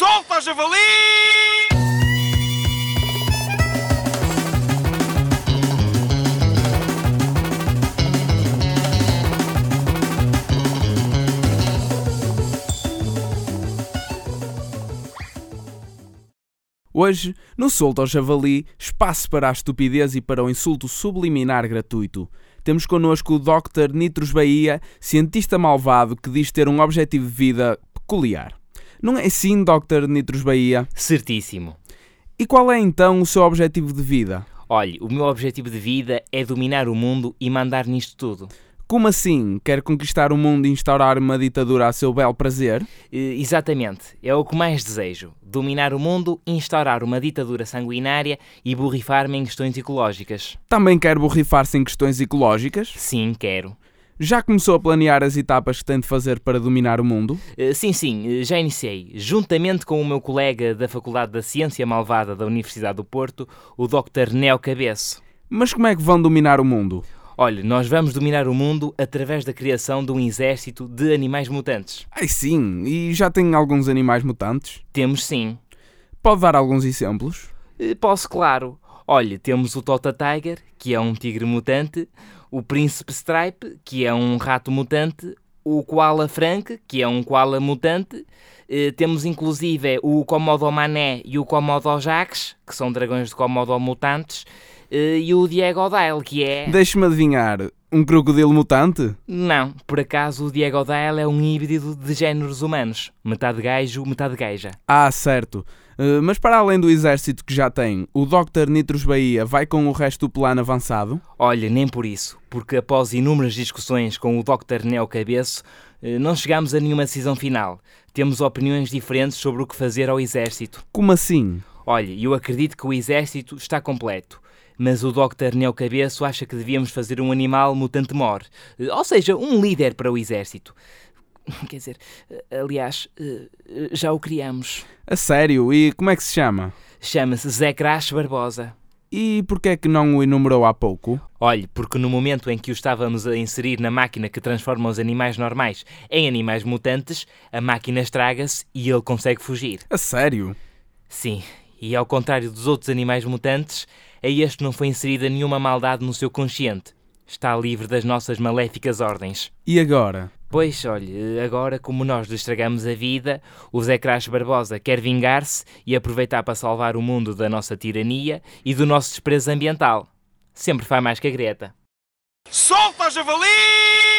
Solta, javali! Hoje, no Solto ao Javali, espaço para a estupidez e para o insulto subliminar gratuito. Temos connosco o Dr. Nitros Bahia, cientista malvado que diz ter um objetivo de vida peculiar. Não é assim, Dr. Nitros Bahia? Certíssimo. E qual é então o seu objetivo de vida? Olhe, o meu objetivo de vida é dominar o mundo e mandar nisto tudo. Como assim? Quer conquistar o mundo e instaurar uma ditadura a seu belo prazer? Eh, exatamente, é o que mais desejo. Dominar o mundo, instaurar uma ditadura sanguinária e borrifar-me em questões ecológicas. Também quer borrifar-se em questões ecológicas? Sim, quero. Já começou a planear as etapas que tem de fazer para dominar o mundo? Eh, sim, sim, eh, já iniciei. Juntamente com o meu colega da Faculdade da Ciência Malvada da Universidade do Porto, o Dr. Neo Cabeço. Mas como é que vão dominar o mundo? Olha, nós vamos dominar o mundo através da criação de um exército de animais mutantes. Ai sim, e já tem alguns animais mutantes? Temos sim. Pode dar alguns exemplos? Eh, Posso, claro. Olha, temos o Tota Tiger, que é um tigre mutante, o Príncipe Stripe, que é um rato mutante, o Koala Frank, que é um koala mutante, eh, temos inclusive o Komodo Mané e o Komodo Jax, que são dragões de Komodo mutantes, eh, e o Diego Dyle, que é... Deixe-me adivinhar, um crocodilo mutante? Não, por acaso o Diego Dyle é um híbrido de géneros humanos, metade gajo, metade gaja. Ah, certo. Uh, mas para além do exército que já tem, o Dr. Nitros Bahia vai com o resto do plano avançado? Olha, nem por isso, porque após inúmeras discussões com o Dr. Neo Cabeço, eh, não chegámos a nenhuma decisão final. Temos opiniões diferentes sobre o que fazer ao exército. Como assim? Olha, eu acredito que o exército está completo, mas o Dr. Neo Cabeço acha que devíamos fazer um animal mutante mor, Eh, ou seja, um líder para o exército. Quer dizer, eh, aliás, eh, já o criamos. A sério? E como é que se chama? Chama-se Zé Crash Barbosa. E porquê é que não o enumerou há pouco? Olhe, porque no momento em que o estávamos a inserir na máquina que transforma os animais normais em animais mutantes, a máquina estraga-se e ele consegue fugir. A sério? Sim, e ao contrário dos outros animais mutantes, a este não foi inserida nenhuma maldade no seu consciente. Está livre das nossas maléficas ordens. E agora? Pois, olhe, agora como nós lhe estragamos a vida, o Zé Crash Barbosa quer vingar-se e aproveitar para salvar o mundo da nossa tirania e do nosso desprezo ambiental. Sempre faz mais que a Greta. Solta, javali!